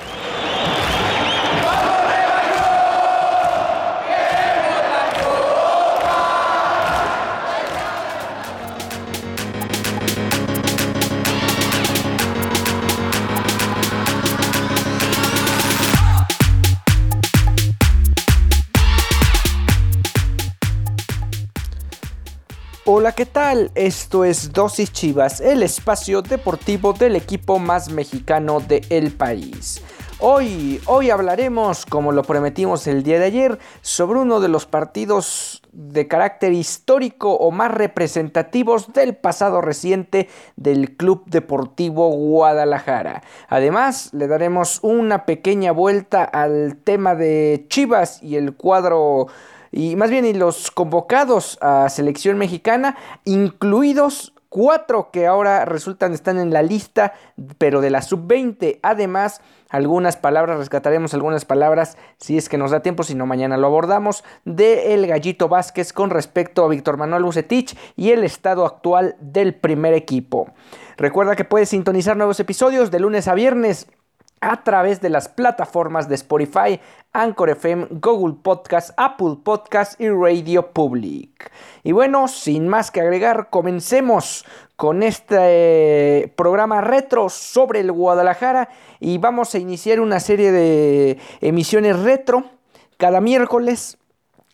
何? Hola, ¿qué tal? Esto es Dosis Chivas, el espacio deportivo del equipo más mexicano del país. Hoy, hoy hablaremos, como lo prometimos el día de ayer, sobre uno de los partidos de carácter histórico o más representativos del pasado reciente del Club Deportivo Guadalajara. Además, le daremos una pequeña vuelta al tema de Chivas y el cuadro y más bien y los convocados a selección mexicana, incluidos cuatro que ahora resultan están en la lista, pero de la sub-20. Además, algunas palabras, rescataremos algunas palabras, si es que nos da tiempo, si no mañana lo abordamos, de el Gallito Vázquez con respecto a Víctor Manuel Bucetich y el estado actual del primer equipo. Recuerda que puedes sintonizar nuevos episodios de lunes a viernes a través de las plataformas de Spotify, Anchor FM, Google Podcast, Apple Podcast y Radio Public. Y bueno, sin más que agregar, comencemos con este programa retro sobre el Guadalajara y vamos a iniciar una serie de emisiones retro cada miércoles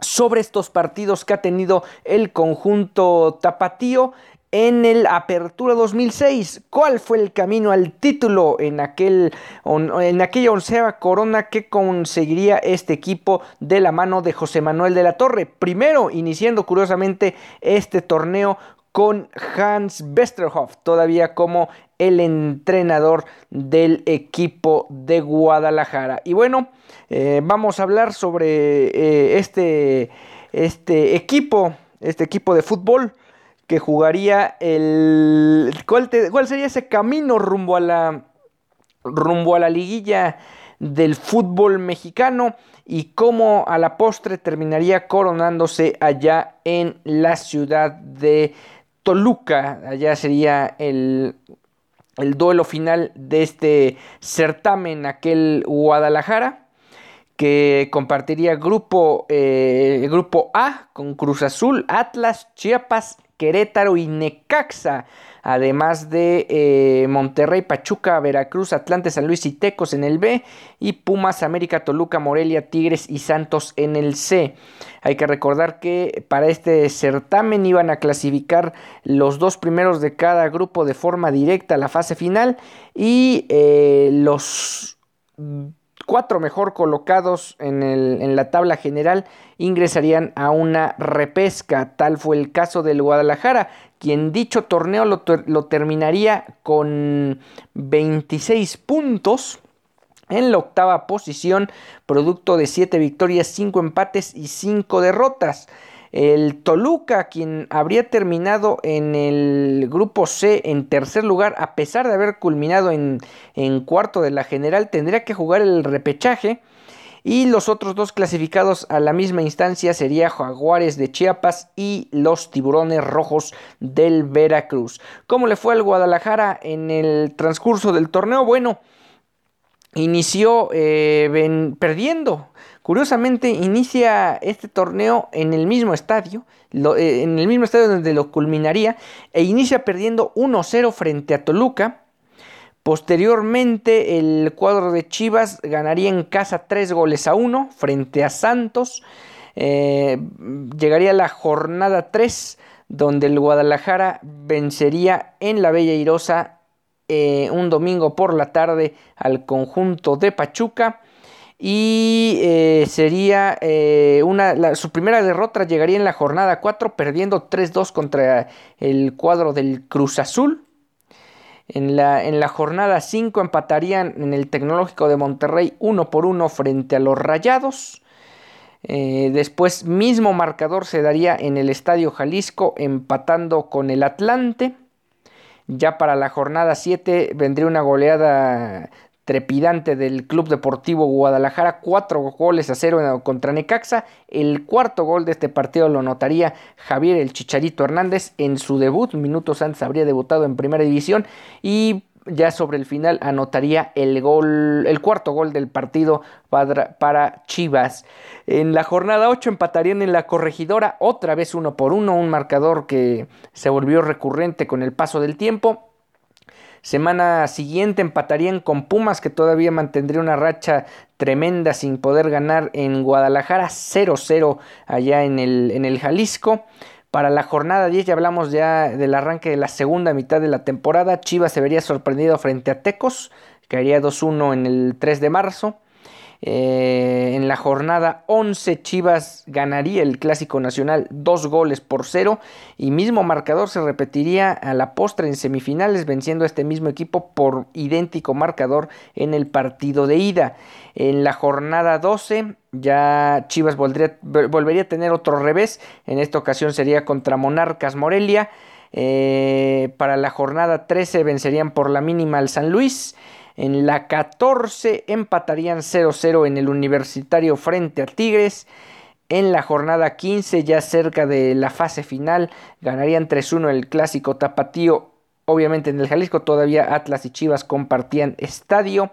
sobre estos partidos que ha tenido el conjunto tapatío en el Apertura 2006. ¿Cuál fue el camino al título en, aquel, en aquella onceava corona que conseguiría este equipo de la mano de José Manuel de la Torre? Primero, iniciando curiosamente este torneo con Hans Westerhoff, todavía como el entrenador del equipo de Guadalajara. Y bueno, eh, vamos a hablar sobre eh, este, este equipo, este equipo de fútbol que jugaría el... ¿Cuál, sería ese camino rumbo a la... rumbo a la liguilla del fútbol mexicano? y cómo a la postre terminaría coronándose allá en la ciudad de Toluca. Allá sería el, el duelo final de este certamen, aquel Guadalajara que compartiría grupo, eh, grupo A con Cruz Azul, Atlas, Chiapas, Querétaro y Necaxa, además de eh, Monterrey, Pachuca, Veracruz, Atlante, San Luis y Tecos en el B y Pumas, América, Toluca, Morelia, Tigres y Santos en el C. Hay que recordar que para este certamen iban a clasificar los dos primeros de cada grupo de forma directa a la fase final y eh, los cuatro mejor colocados en, la tabla general ingresarían a una repesca. Tal fue el caso del Guadalajara, quien dicho torneo lo, lo terminaría con 26 puntos. En la octava posición, producto de 7 victorias, 5 empates y 5 derrotas. El Toluca, quien habría terminado en el grupo C en tercer lugar, a pesar de haber culminado en, cuarto de la general, tendría que jugar el repechaje. Y los otros dos clasificados a la misma instancia serían Jaguares de Chiapas y los Tiburones Rojos del Veracruz. ¿Cómo le fue al Guadalajara en el transcurso del torneo? Bueno, inició eh, perdiendo Curiosamente, inicia este torneo en el mismo estadio, eh, en el mismo estadio donde lo culminaría, e inicia perdiendo 1-0 frente a Toluca. Posteriormente, el cuadro de Chivas ganaría en casa 3 goles a 1 frente a Santos. Eh, llegaría la jornada 3, donde el Guadalajara vencería en la Bella Irosa eh, un domingo por la tarde al conjunto de Pachuca y eh, sería eh, una, su primera derrota llegaría en la jornada 4 perdiendo 3-2 contra el cuadro del Cruz Azul En la, en la jornada 5 empatarían en el Tecnológico de Monterrey 1 por 1 frente a los Rayados. Eh, después mismo marcador se daría en el Estadio Jalisco empatando con el Atlante. Ya para la jornada 7 vendría una goleada trepidante del Club Deportivo Guadalajara, cuatro goles a cero contra Necaxa. El cuarto gol de este partido lo notaría Javier el Chicharito Hernández en su debut, minutos antes habría debutado en Primera División y ya sobre el final anotaría el gol, el cuarto gol del partido para, para, Chivas. En la jornada 8 empatarían en la corregidora otra vez uno por uno, un marcador que se volvió recurrente con el paso del tiempo. Semana siguiente empatarían con Pumas, que todavía mantendría una racha tremenda sin poder ganar en Guadalajara, 0-0 allá en el, en el Jalisco. Para la jornada 10 ya hablamos ya del arranque de la segunda mitad de la temporada. Chivas se vería sorprendido frente a Tecos, caería 2-1 en el 3 de marzo. Eh, en la jornada 11 Chivas ganaría el Clásico Nacional dos goles por cero y mismo marcador se repetiría a la postre en semifinales venciendo a este mismo equipo por idéntico marcador en el partido de ida. En la jornada 12 ya Chivas volvería a tener otro revés, en esta ocasión sería contra Monarcas Morelia. Eh, para la jornada 13 vencerían por la mínima al San Luis. En la 14 empatarían 0-0 en el Universitario frente a Tigres. En la jornada 15, ya cerca de la fase final, ganarían 3-1 el clásico tapatío. Obviamente en el Jalisco todavía Atlas y Chivas compartían estadio.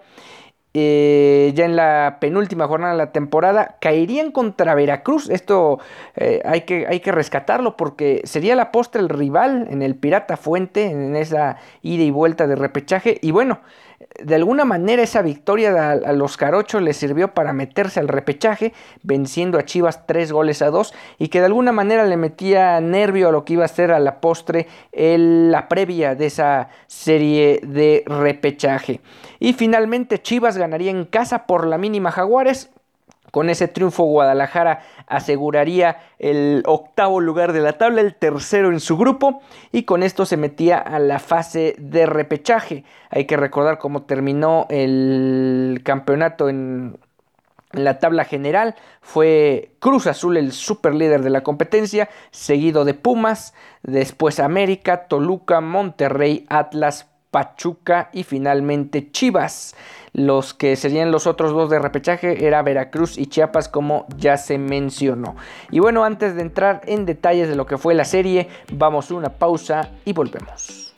Eh, ya en la penúltima jornada de la temporada caerían contra Veracruz. Esto eh, hay, que, hay, que, rescatarlo porque sería la postre el rival en el Pirata Fuente en esa ida y vuelta de repechaje. Y bueno, de alguna manera esa victoria a, los Carochos les sirvió para meterse al repechaje, venciendo a Chivas tres goles a dos y que de alguna manera le metía nervio a lo que iba a ser a la postre la previa de esa serie de repechaje. Y finalmente Chivas ganaría en casa por la mínima Jaguares, con ese triunfo Guadalajara aseguraría el octavo lugar de la tabla, el tercero en su grupo y con esto se metía a la fase de repechaje. Hay que recordar cómo terminó el campeonato en la tabla general fue Cruz Azul el super líder de la competencia, seguido de Pumas, después América, Toluca, Monterrey, Atlas, Pachuca y finalmente Chivas. Los que serían los otros dos de repechaje era Veracruz y Chiapas como ya se mencionó. Y bueno, antes de entrar en detalles de lo que fue la serie, vamos a una pausa y volvemos.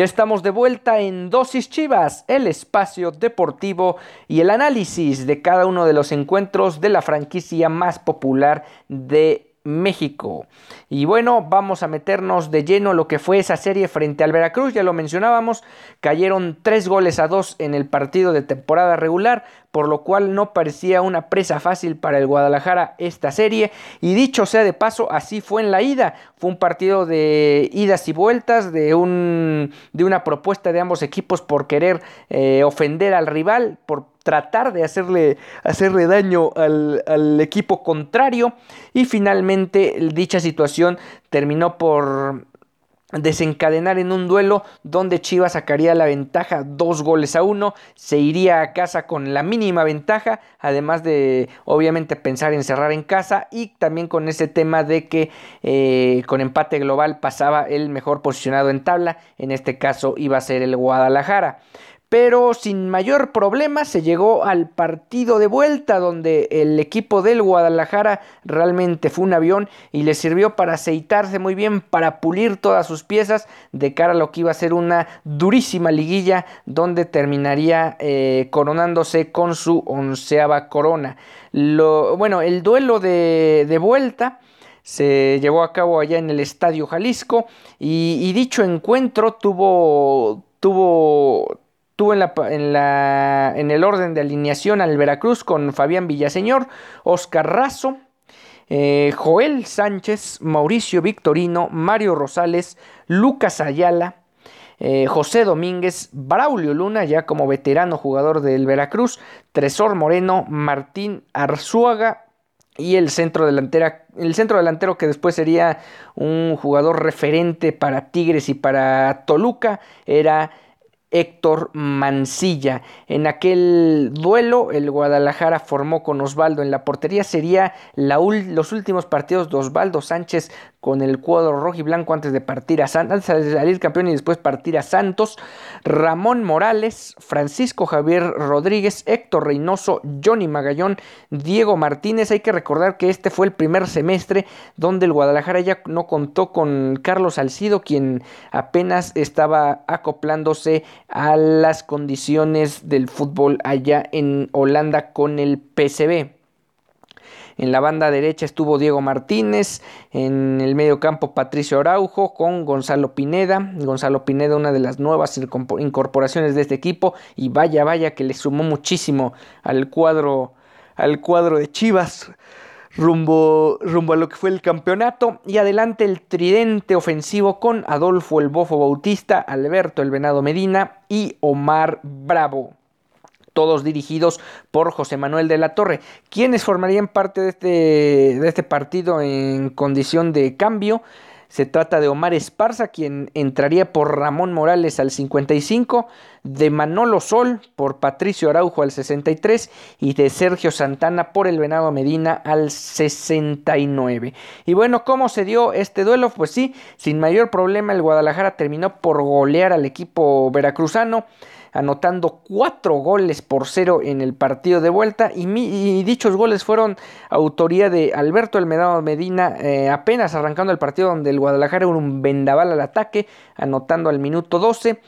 Ya estamos de vuelta en Dosis Chivas, el espacio deportivo y el análisis de cada uno de los encuentros de la franquicia más popular de México. Y bueno, vamos a meternos de lleno lo que fue esa serie frente al Veracruz, ya lo mencionábamos, cayeron tres goles a dos en el partido de temporada regular, por lo cual no parecía una presa fácil para el Guadalajara esta serie. Y dicho sea de paso, así fue en la ida. Fue un partido de idas y vueltas, de, un, de una propuesta de ambos equipos por querer eh, ofender al rival, por tratar de hacerle, hacerle daño al, al equipo contrario. Y finalmente dicha situación terminó por desencadenar en un duelo donde Chivas sacaría la ventaja dos goles a uno, se iría a casa con la mínima ventaja, además de obviamente pensar en cerrar en casa y también con ese tema de que eh, con empate global pasaba el mejor posicionado en tabla, en este caso iba a ser el Guadalajara pero sin mayor problema se llegó al partido de vuelta donde el equipo del Guadalajara realmente fue un avión y le sirvió para aceitarse muy bien, para pulir todas sus piezas de cara a lo que iba a ser una durísima liguilla donde terminaría eh, coronándose con su onceava corona. Bueno, el duelo de, de vuelta se llevó a cabo allá en el Estadio Jalisco y, y dicho encuentro tuvo, tuvo tuvo en, la, en, el orden de alineación al Veracruz con Fabián Villaseñor, Oscar Razo, eh, Joel Sánchez, Mauricio Victorino, Mario Rosales, Lucas Ayala, eh, José Domínguez, Braulio Luna, ya como veterano jugador del Veracruz, Tresor Moreno, Martín Arzuaga y el centro delantera, el centro delantero que después sería un jugador referente para Tigres y para Toluca era Héctor Mancilla. En aquel duelo, el Guadalajara formó con Osvaldo en la portería. Sería los últimos partidos de Osvaldo Sánchez con el cuadro rojo y blanco antes de partir a Santos, antes de salir campeón y después partir a Santos. Ramón Morales, Francisco Javier Rodríguez, Héctor Reynoso, Johnny Magallón, Diego Martínez. Hay que recordar que este fue el primer semestre donde el Guadalajara ya no contó con Carlos Salcido, quien apenas estaba acoplándose a las condiciones del fútbol allá en Holanda con el PCB. En la banda derecha estuvo Diego Martínez, en el medio campo Patricio Araujo con Gonzalo Pineda. Gonzalo Pineda, una de las nuevas incorporaciones de este equipo y vaya, vaya que le sumó muchísimo al cuadro, al cuadro de Chivas. Rumbo, rumbo a lo que fue el campeonato y adelante el tridente ofensivo con Adolfo el Bofo Bautista, Alberto el Venado Medina y Omar Bravo todos dirigidos por José Manuel de la Torre, quienes formarían parte de este, de este partido en condición de cambio. Se trata de Omar Esparza, quien entraría por Ramón Morales al 55, de Manolo Sol por Patricio Araujo al 63 y de Sergio Santana por el Venado Medina al 69. Y bueno, ¿cómo se dio este duelo? Pues sí, sin mayor problema el Guadalajara terminó por golear al equipo veracruzano anotando cuatro goles por cero en el partido de vuelta. Y, dichos goles fueron autoría de Alberto Almedano Medina eh, apenas arrancando el partido donde el Guadalajara era un vendaval al ataque anotando al minuto 12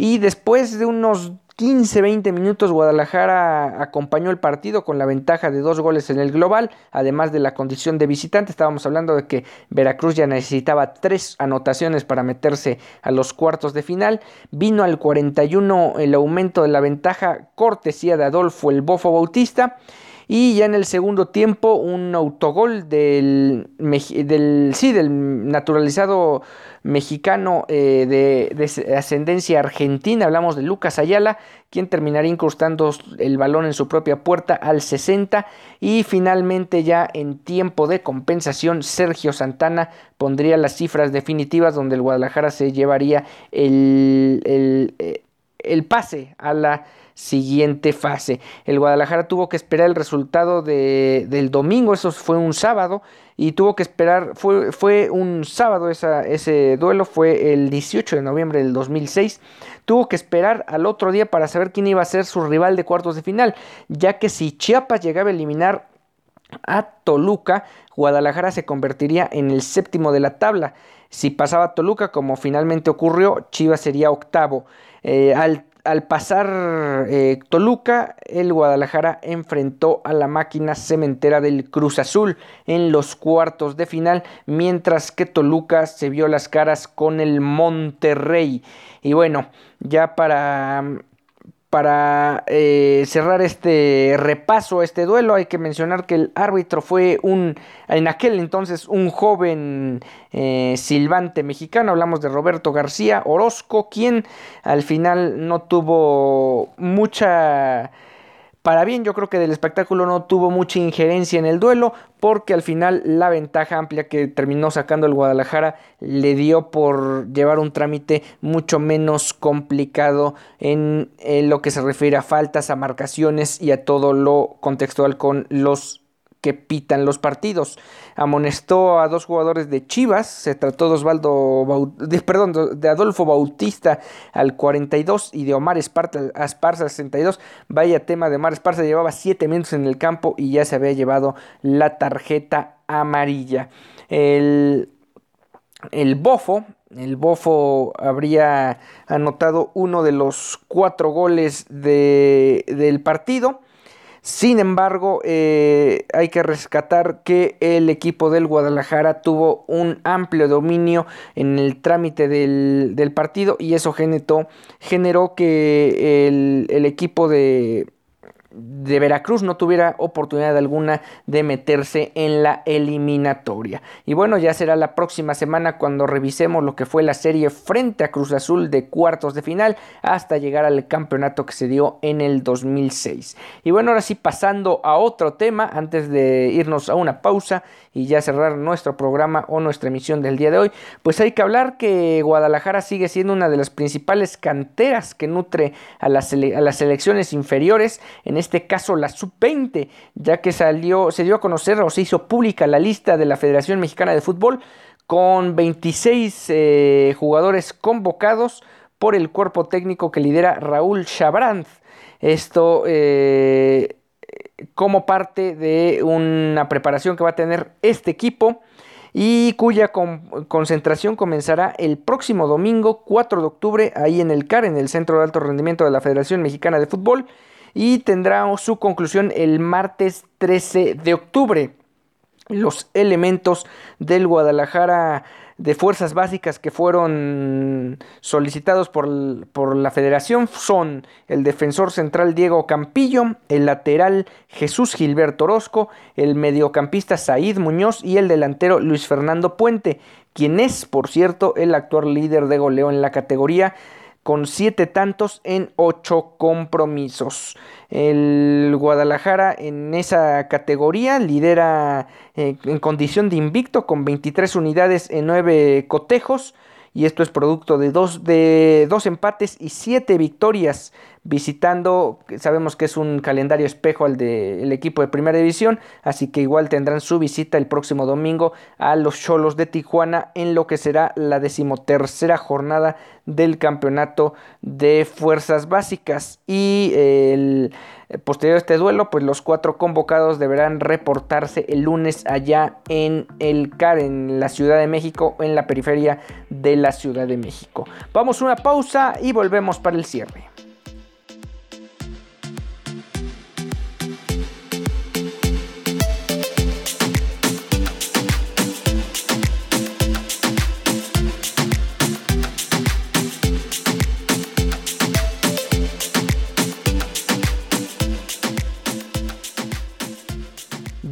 y después de unos 15-20 minutos Guadalajara acompañó el partido con la ventaja de dos goles en el global, además de la condición de visitante. Estábamos hablando de que Veracruz ya necesitaba tres anotaciones para meterse a los cuartos de final. Vino al 41 el aumento de la ventaja cortesía de Adolfo el Bofo Bautista. Y ya en el segundo tiempo, un autogol del, sí, del naturalizado mexicano eh, de, ascendencia argentina, hablamos de Lucas Ayala, quien terminaría incrustando el balón en su propia puerta al 60 y finalmente ya en tiempo de compensación Sergio Santana pondría las cifras definitivas donde el Guadalajara se llevaría el, el, eh, el pase a la siguiente fase. El Guadalajara tuvo que esperar el resultado de, del domingo, eso fue un sábado, y tuvo que esperar, fue, fue un sábado esa, ese duelo, fue el 18 de noviembre del 2006, tuvo que esperar al otro día para saber quién iba a ser su rival de cuartos de final, ya que si Chiapas llegaba a eliminar a Toluca, Guadalajara se convertiría en el séptimo de la tabla. Si pasaba Toluca, como finalmente ocurrió, Chivas sería octavo. Eh, al al pasar eh, Toluca, el Guadalajara enfrentó a la máquina cementera del Cruz Azul en los cuartos de final, mientras que Toluca se vio las caras con el Monterrey. Y bueno, ya para para eh, cerrar este repaso, este duelo, hay que mencionar que el árbitro fue un, en aquel entonces, un joven eh, silbante mexicano. Hablamos de Roberto García Orozco, quien al final no tuvo mucha para bien, yo creo que del espectáculo no tuvo mucha injerencia en el duelo, porque al final la ventaja amplia que terminó sacando el Guadalajara le dio por llevar un trámite mucho menos complicado en, lo que se refiere a faltas, a marcaciones y a todo lo contextual con los que pitan los partidos. Amonestó a dos jugadores de Chivas, se trató de Osvaldo, de, perdón, de Adolfo Bautista al 42 y de Omar Esparza, Esparza al 62. Vaya tema de Omar Esparza, llevaba 7 minutos en el campo y ya se había llevado la tarjeta amarilla. El, el Bofo, el Bofo habría anotado uno de los cuatro goles de, del partido Sin embargo, eh, hay que rescatar que el equipo del Guadalajara tuvo un amplio dominio en el trámite del, partido y eso generó, generó que el equipo de, de Veracruz no tuviera oportunidad alguna de meterse en la eliminatoria. Y bueno, ya será la próxima semana cuando revisemos lo que fue la serie frente a Cruz Azul de cuartos de final hasta llegar al campeonato que se dio en el 2006. Y bueno, ahora sí pasando a otro tema antes de irnos a una pausa y ya cerrar nuestro programa o nuestra emisión del día de hoy, pues hay que hablar que Guadalajara sigue siendo una de las principales canteras que nutre a las, a las selecciones inferiores, en este caso la sub-20, ya que salió, se dio a conocer o se hizo pública la lista de la Federación Mexicana de Fútbol con 26 eh, jugadores convocados por el cuerpo técnico que lidera Raúl Chabranz. Esto eh, como parte de una preparación que va a tener este equipo y cuya concentración comenzará el próximo domingo 4 de octubre ahí en el CAR, en el Centro de Alto Rendimiento de la Federación Mexicana de Fútbol y tendrá su conclusión el martes 13 de octubre. Los elementos del Guadalajara de fuerzas básicas que fueron solicitados por, por, la federación son el defensor central Diego Campillo, el lateral Jesús Gilberto Orozco, el mediocampista Said Muñoz y el delantero Luis Fernando Puente, quien es, por cierto, el actual líder de goleo en la categoría con siete tantos en ocho compromisos. El Guadalajara en esa categoría lidera eh, en condición de invicto con 23 unidades en nueve cotejos y esto es producto de dos, de dos empates y siete victorias visitando, sabemos que es un calendario espejo al del equipo de primera división, así que igual tendrán su visita el próximo domingo a los Cholos de Tijuana en lo que será la decimotercera jornada del campeonato de fuerzas básicas. Y el posterior a este duelo pues los cuatro convocados deberán reportarse el lunes allá en el CAR en la Ciudad de México en la periferia de la Ciudad de México. Vamos a una pausa y volvemos para el cierre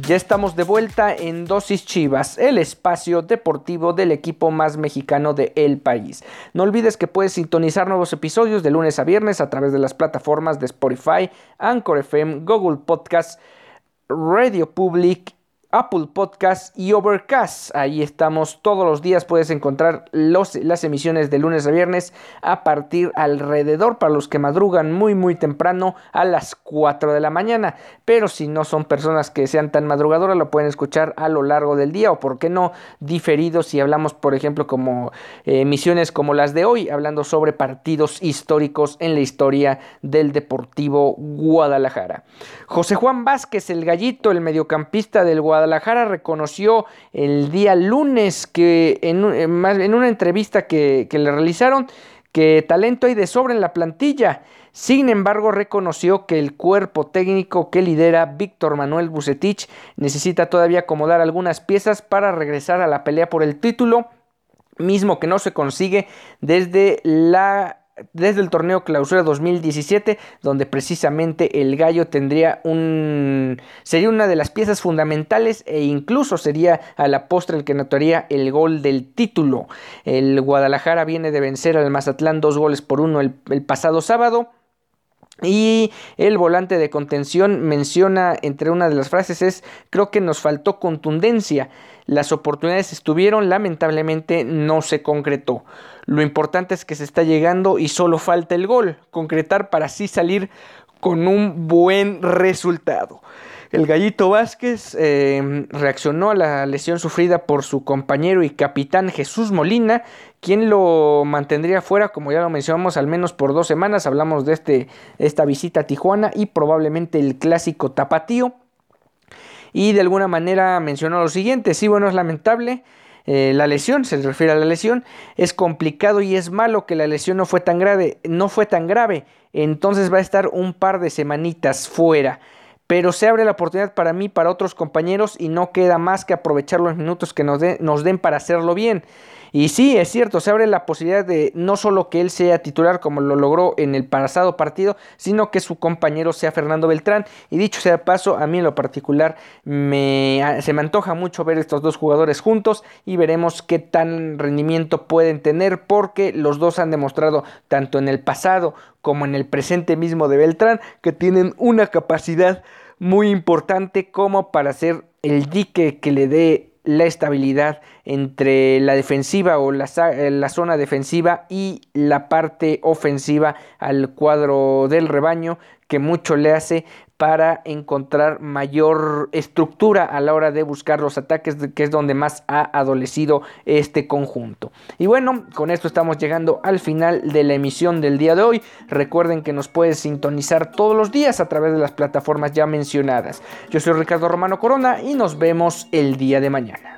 Ya estamos de vuelta en Dosis Chivas, el espacio deportivo del equipo más mexicano de el país. No olvides que puedes sintonizar nuevos episodios de lunes a viernes a través de las plataformas de Spotify, Anchor FM, Google Podcasts, Radio Public Apple Podcast y Overcast. Ahí estamos todos los días. Puedes encontrar los, las emisiones de lunes a viernes a partir alrededor para los que madrugan muy muy temprano a las 4 de la mañana. Pero si no son personas que sean tan madrugadoras, lo pueden escuchar a lo largo del día o por qué no diferido si hablamos por ejemplo como eh, emisiones como las de hoy, hablando sobre partidos históricos en la historia del Deportivo Guadalajara. José Juan Vázquez, el gallito, el mediocampista del Guadalajara Guadalajara reconoció el día lunes que en, en una entrevista que, le realizaron que talento hay de sobra en la plantilla. Sin embargo, reconoció que el cuerpo técnico que lidera Víctor Manuel Bucetich necesita todavía acomodar algunas piezas para regresar a la pelea por el título, mismo que no se consigue desde la desde el torneo clausura 2017, donde precisamente el gallo tendría un sería una de las piezas fundamentales e incluso sería a la postre el que notaría el gol del título. El Guadalajara viene de vencer al Mazatlán dos goles por uno el, el pasado sábado. Y el volante de contención menciona entre una de las frases es creo que nos faltó contundencia. Las oportunidades estuvieron, lamentablemente no se concretó. Lo importante es que se está llegando y solo falta el gol, concretar para así salir con un buen resultado. El gallito Vázquez eh, reaccionó a la lesión sufrida por su compañero y capitán Jesús Molina, quien lo mantendría fuera, como ya lo mencionamos, al menos por dos semanas. Hablamos de este, esta visita a Tijuana y probablemente el clásico tapatío. Y de alguna manera mencionó lo siguiente, sí, bueno, es lamentable. Eh, la lesión, se refiere a la lesión, es complicado y es malo que la lesión no fue tan grave, no fue tan grave, entonces va a estar un par de semanitas fuera pero se abre la oportunidad para mí, para otros compañeros y no queda más que aprovechar los minutos que nos, nos den para hacerlo bien. Y sí, es cierto, se abre la posibilidad de no solo que él sea titular como lo logró en el pasado partido, sino que su compañero sea Fernando Beltrán. Y dicho sea paso, a mí en lo particular me, se me antoja mucho ver estos dos jugadores juntos y veremos qué tan rendimiento pueden tener porque los dos han demostrado tanto en el pasado como en el presente mismo de Beltrán que tienen una capacidad muy importante como para ser el dique que le dé la estabilidad entre la defensiva o la, la, zona defensiva y la parte ofensiva al cuadro del rebaño que mucho le hace para encontrar mayor estructura a la hora de buscar los ataques, que es donde más ha adolecido este conjunto. Y bueno, con esto estamos llegando al final de la emisión del día de hoy. Recuerden que nos puedes sintonizar todos los días a través de las plataformas ya mencionadas. Yo soy Ricardo Romano Corona y nos vemos el día de mañana.